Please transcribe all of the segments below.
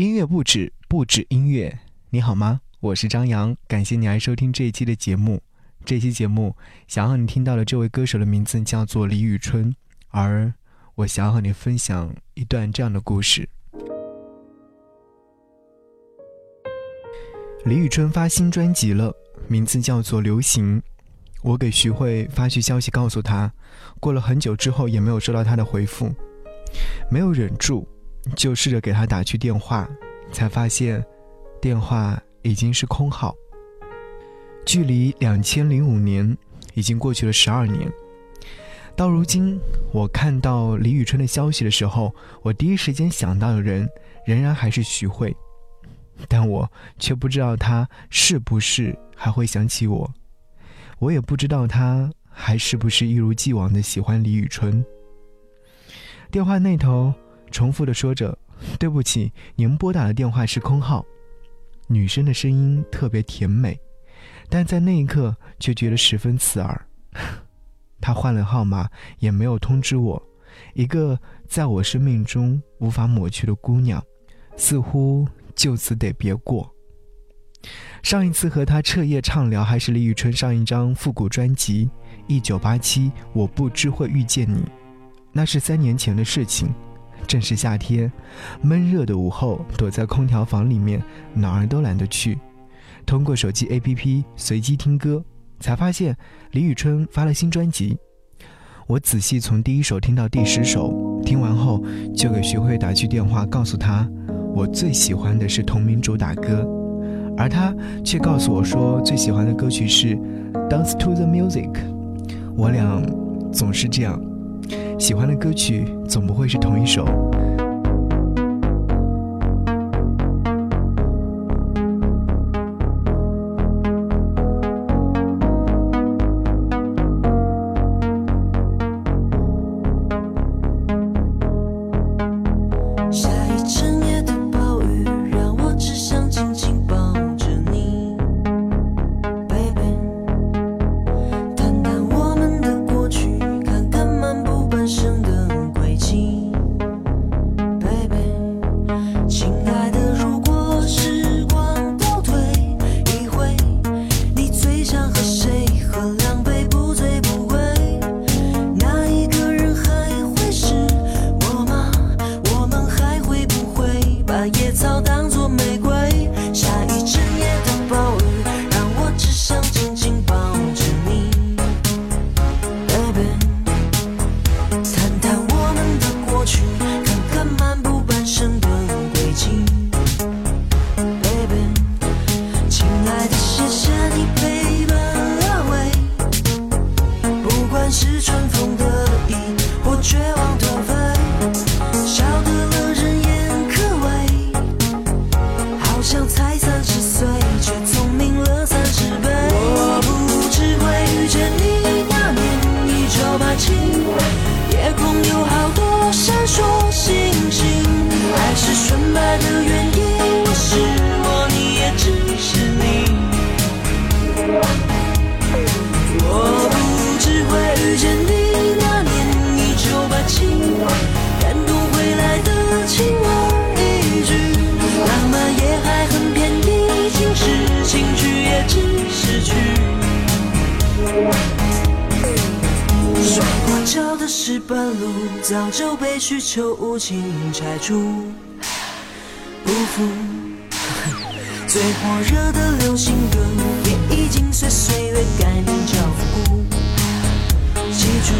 音乐不止，不止音乐。你好吗？我是张扬，感谢你来收听这一期的节目。这期节目想要你听到的这位歌手的名字叫做李宇春，而我想要和你分享一段这样的故事。李宇春发新专辑了，名字叫做《流行》。我给徐慧发去消息，告诉她，过了很久之后也没有收到她的回复，没有忍住，就试着给他打去电话，才发现电话已经是空号。距离两千零五年已经过去了十二年，到如今，我看到李宇春的消息的时候，我第一时间想到的人仍然还是徐慧，但我却不知道她是不是还会想起我。我也不知道他还是不是一如既往的喜欢李宇春。电话那头重复的说着：“对不起，您拨打的电话是空号。”女生的声音特别甜美，但在那一刻却觉得十分刺耳。她换了号码，也没有通知我。一个在我生命中无法抹去的姑娘，似乎就此得别过。上一次和她彻夜畅聊，还是李宇春上一张复古专辑《一九八七我不知会遇见你》，那是三年前的事情。正是夏天，闷热的午后，躲在空调房里面，哪儿都懒得去。通过手机 APP 随机听歌，才发现李宇春发了新专辑。我仔细从第一首听到第十首，听完后就给徐慧打去电话，告诉她我最喜欢的是同名主打歌。而他却告诉我说，最喜欢的歌曲是《Dance to the Music》。我俩总是这样，喜欢的歌曲总不会是同一首。早就被需求无情拆除，不服。最火热的流行歌，也已经随岁月改名叫复古。记住，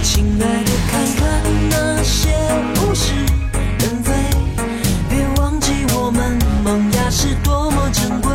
亲爱的，看看那些物是人非，别忘记我们萌芽是多么珍贵。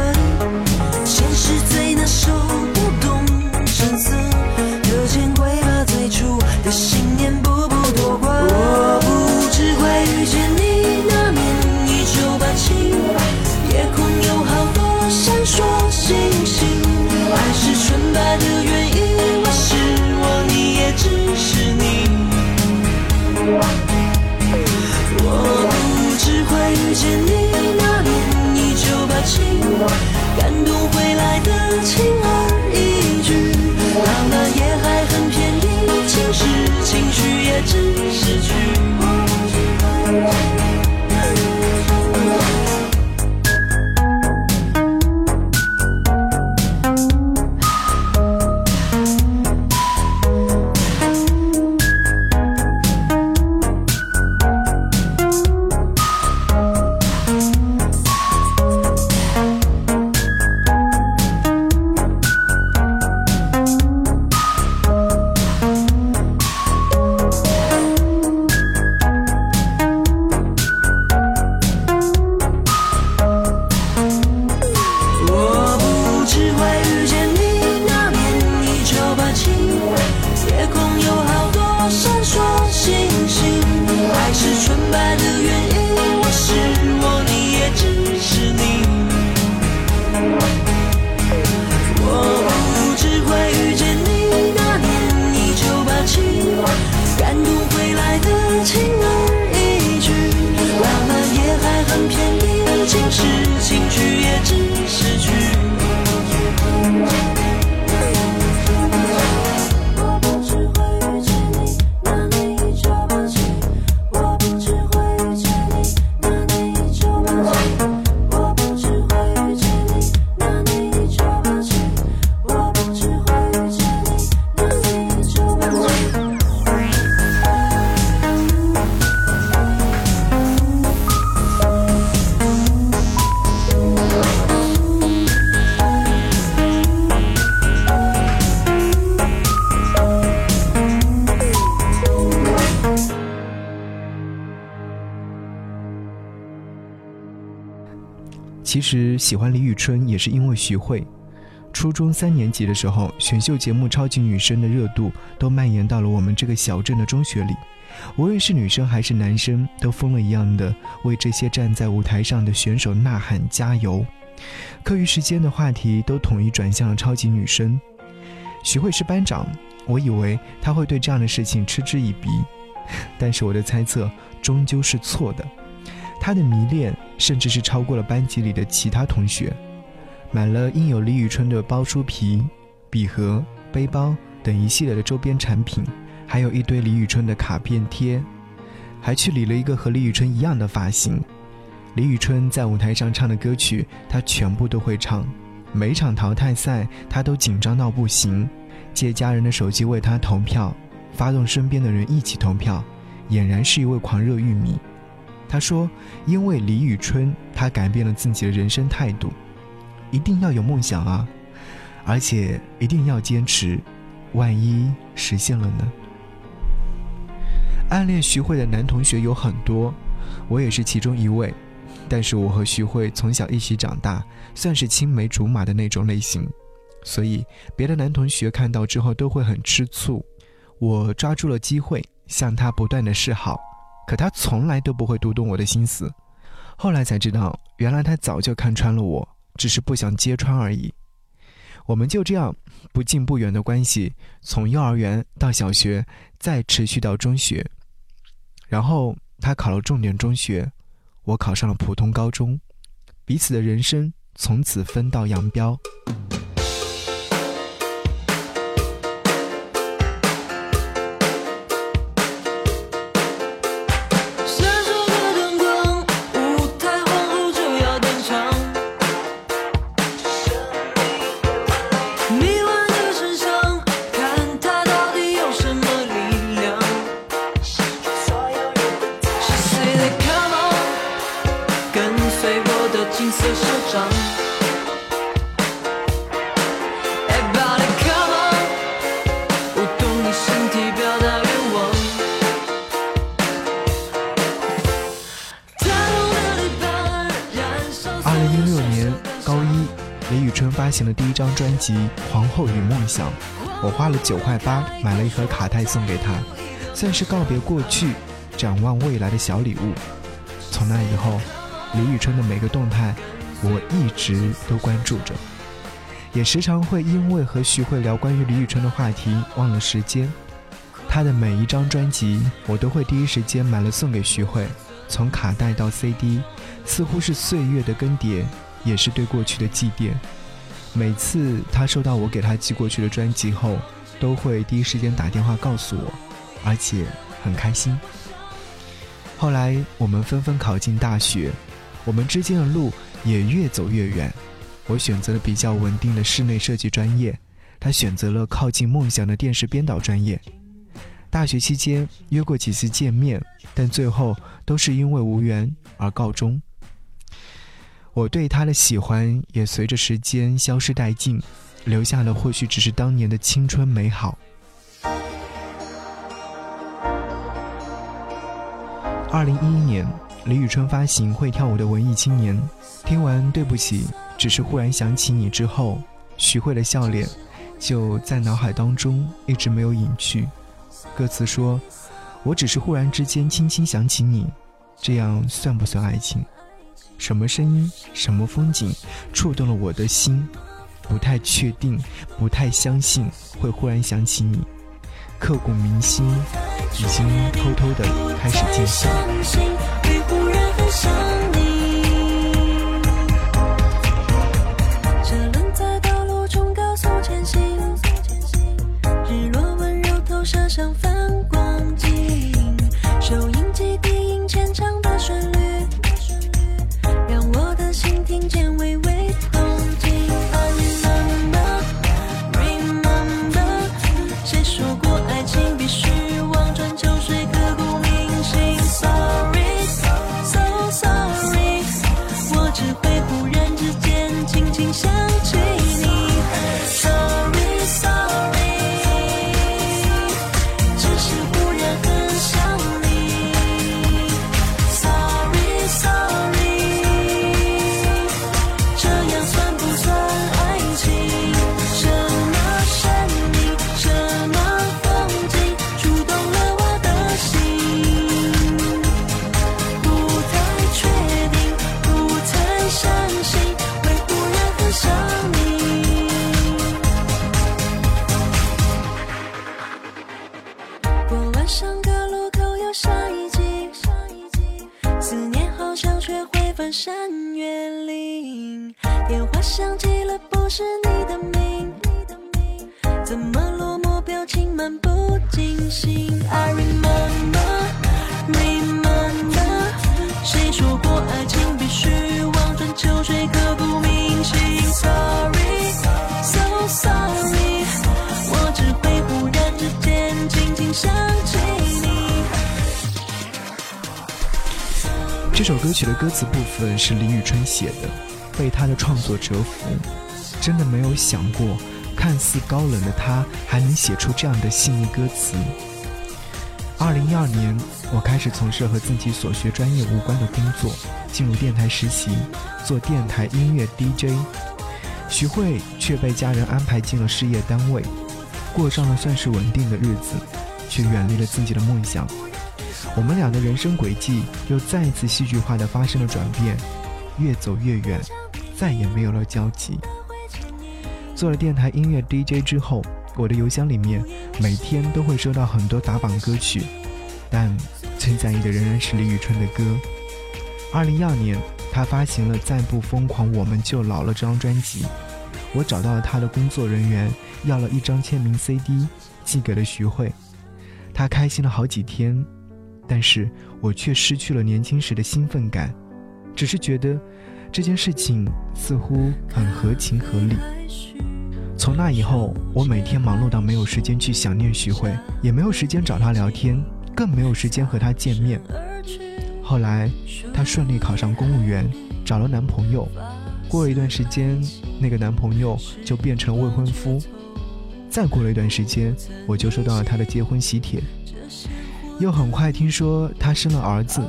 实喜欢李宇春也是因为徐慧。初中三年级的时候，选秀节目《超级女声》的热度都蔓延到了我们这个小镇的中学里，无论是女生还是男生，都疯了一样的为这些站在舞台上的选手呐喊加油。课余时间的话题都统一转向了超级女声。徐慧是班长，我以为她会对这样的事情嗤之以鼻，但是我的猜测终究是错的。他的迷恋甚至是超过了班级里的其他同学。买了印有李宇春的包书皮、笔盒、背包等一系列的周边产品，还有一堆李宇春的卡片贴，还去理了一个和李宇春一样的发型。李宇春在舞台上唱的歌曲，他全部都会唱。每场淘汰赛，他都紧张到不行，借家人的手机为他投票，发动身边的人一起投票，俨然是一位狂热玉米。她说：“因为李宇春，她改变了自己的人生态度。”一定要有梦想啊，而且一定要坚持，万一实现了呢？暗恋徐慧的男同学有很多，我也是其中一位。但是我和徐慧从小一起长大，算是青梅竹马的那种类型，所以别的男同学看到之后都会很吃醋。我抓住了机会向他不断的示好，可他从来都不会读懂我的心思。后来才知道，原来他早就看穿了我。只是不想揭穿而已。我们就这样不近不远的关系，从幼儿园到小学，再持续到中学。然后他考了重点中学，我考上了普通高中，彼此的人生从此分道扬镳。发行的第一张专辑《皇后与梦想》，我花了九块八买了一盒卡带送给她，算是告别过去、展望未来的小礼物。从那以后，李宇春的每个动态，我一直都关注着，也时常会因为和徐慧聊关于李宇春的话题忘了时间。她的每一张专辑，我都会第一时间买了送给徐慧，从卡带到 CD，似乎是岁月的更迭，也是对过去的祭奠。每次他收到我给他寄过去的专辑后，都会第一时间打电话告诉我，而且很开心。后来我们纷纷考进大学，我们之间的路也越走越远。我选择了比较稳定的室内设计专业，他选择了靠近梦想的电视编导专业。大学期间约过几次见面，但最后都是因为无缘而告终。我对他的喜欢也随着时间消失殆尽，留下的或许只是当年的青春美好。二零一一年，李宇春发行《会跳舞的文艺青年》，听完《对不起，只是忽然想起你》之后，徐慧的笑脸就在脑海当中一直没有隐去。歌词说：“我只是忽然之间轻轻想起你，这样算不算爱情？”什么声音，什么风景，触动了我的心，不太确定，不太相信会忽然想起你，刻骨铭心，已经偷偷的开始进行。这首歌曲的歌词部分是李宇春写的，被他的创作折服。真的没有想过，看似高冷的他还能写出这样的细腻歌词。二零一二年，我开始从事和自己所学专业无关的工作，进入电台实习，做电台音乐 DJ。徐慧却被家人安排进了事业单位，过上了算是稳定的日子，却远离了自己的梦想。我们俩的人生轨迹又再一次戏剧化的发生了转变，越走越远，再也没有了交集。做了电台音乐 DJ 之后，我的邮箱里面每天都会收到很多打榜歌曲，但最在意的仍然是李宇春的歌。二零一二年，他发行了《再不疯狂我们就老了》这张专辑，我找到了他的工作人员，要了一张签名 CD，寄给了徐慧。他开心了好几天。但是我却失去了年轻时的兴奋感，只是觉得这件事情似乎很合情合理。从那以后，我每天忙碌到没有时间去想念徐慧，也没有时间找她聊天，更没有时间和她见面。后来，她顺利考上公务员，找了男朋友。过了一段时间，那个男朋友就变成了未婚夫。再过了一段时间，我就收到了她的结婚喜帖。又很快听说他生了儿子，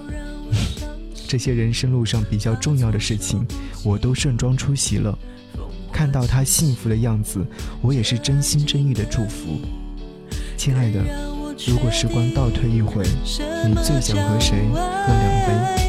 这些人生路上比较重要的事情，我都盛装出席了。看到他幸福的样子，我也是真心真意的祝福。亲爱的，如果时光倒退一回，你最想和谁喝两杯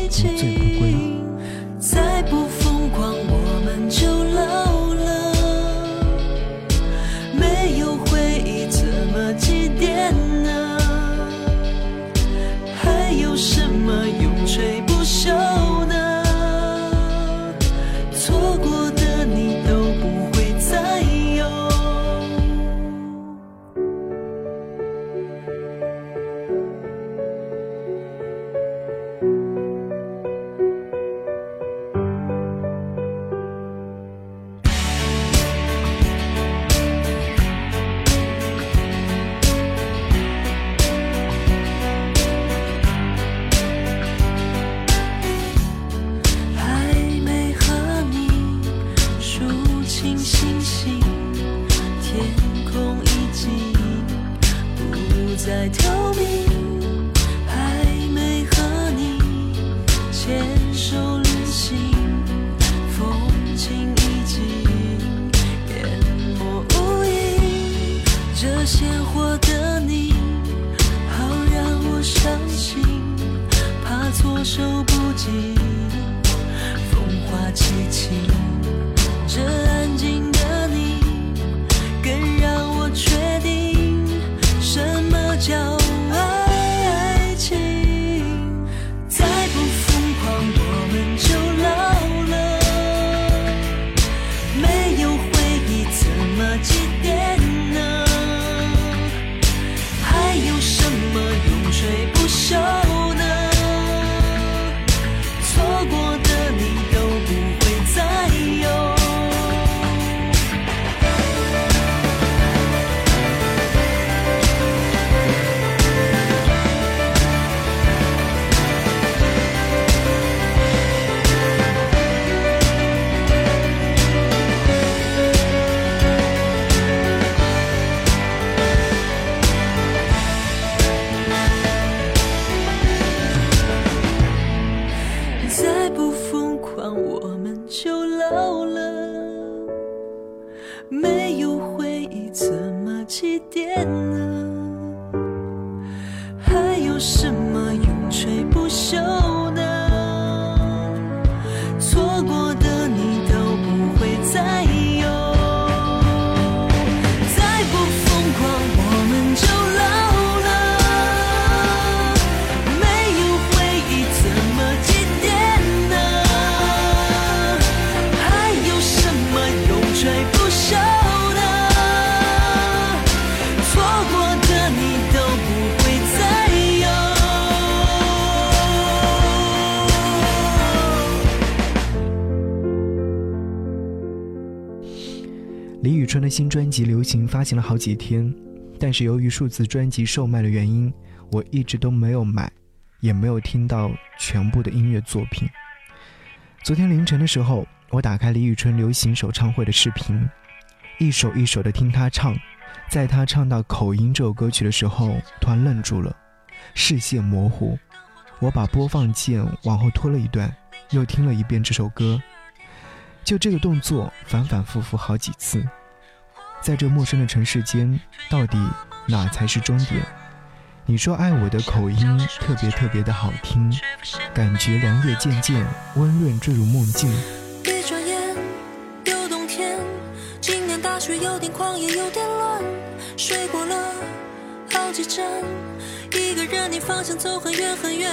过李宇春的新专辑《流行》发行了好几天，但是由于数字专辑售卖的原因，我一直都没有买，也没有听到全部的音乐作品。昨天凌晨的时候，我打开李宇春流行首唱会的视频，一首一首的听她唱，在她唱到《口音》这首歌曲的时候，突然愣住了，视线模糊。我把播放键往后拖了一段，又听了一遍这首歌。就这个动作反反复复好几次，在这陌生的城市间，到底哪才是终点？你说爱我的口音特别特别的好听，感觉凉夜渐渐温润坠入梦境。一转眼又冬天，今年大雪有点狂也有点乱，睡过了好几站，一个人逆方向走很远很远。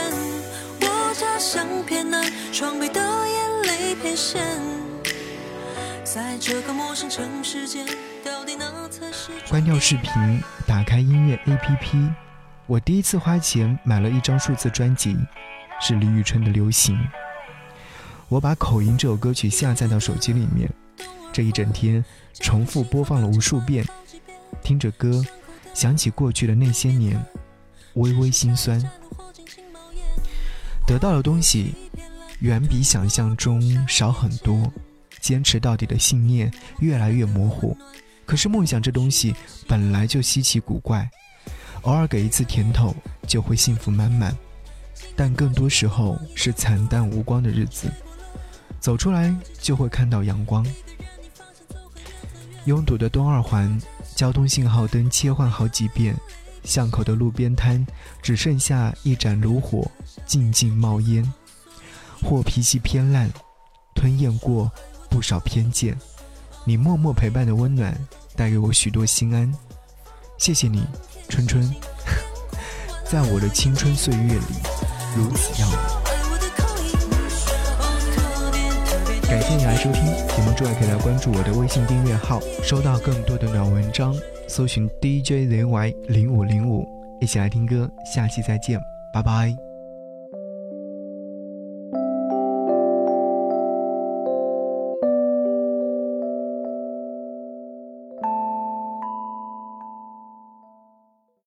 我家乡偏南，窗北的眼泪偏咸。在这个陌生城市间，关掉视频，打开音乐 APP。我第一次花钱买了一张数字专辑，是李宇春的《流行》。我把《口音》这首歌曲下载到手机里面，这一整天重复播放了无数遍。听着歌，想起过去的那些年，微微心酸。得到的东西远比想象中少很多。坚持到底的信念越来越模糊，可是梦想这东西本来就稀奇古怪，偶尔给一次甜头就会幸福满满，但更多时候是惨淡无光的日子。走出来就会看到阳光。拥堵的东二环，交通信号灯切换好几遍，巷口的路边摊只剩下一盏炉火，静静冒烟。或脾气偏烂，吞咽过。不少偏见，你默默陪伴的温暖，带给我许多心安。谢谢你，春春，在我的青春岁月里如此耀眼。感谢你来收听节目，之外可以来关注我的微信订阅号，收到更多的暖文章。搜寻 DJZY 零五零五，一起来听歌。下期再见，拜拜。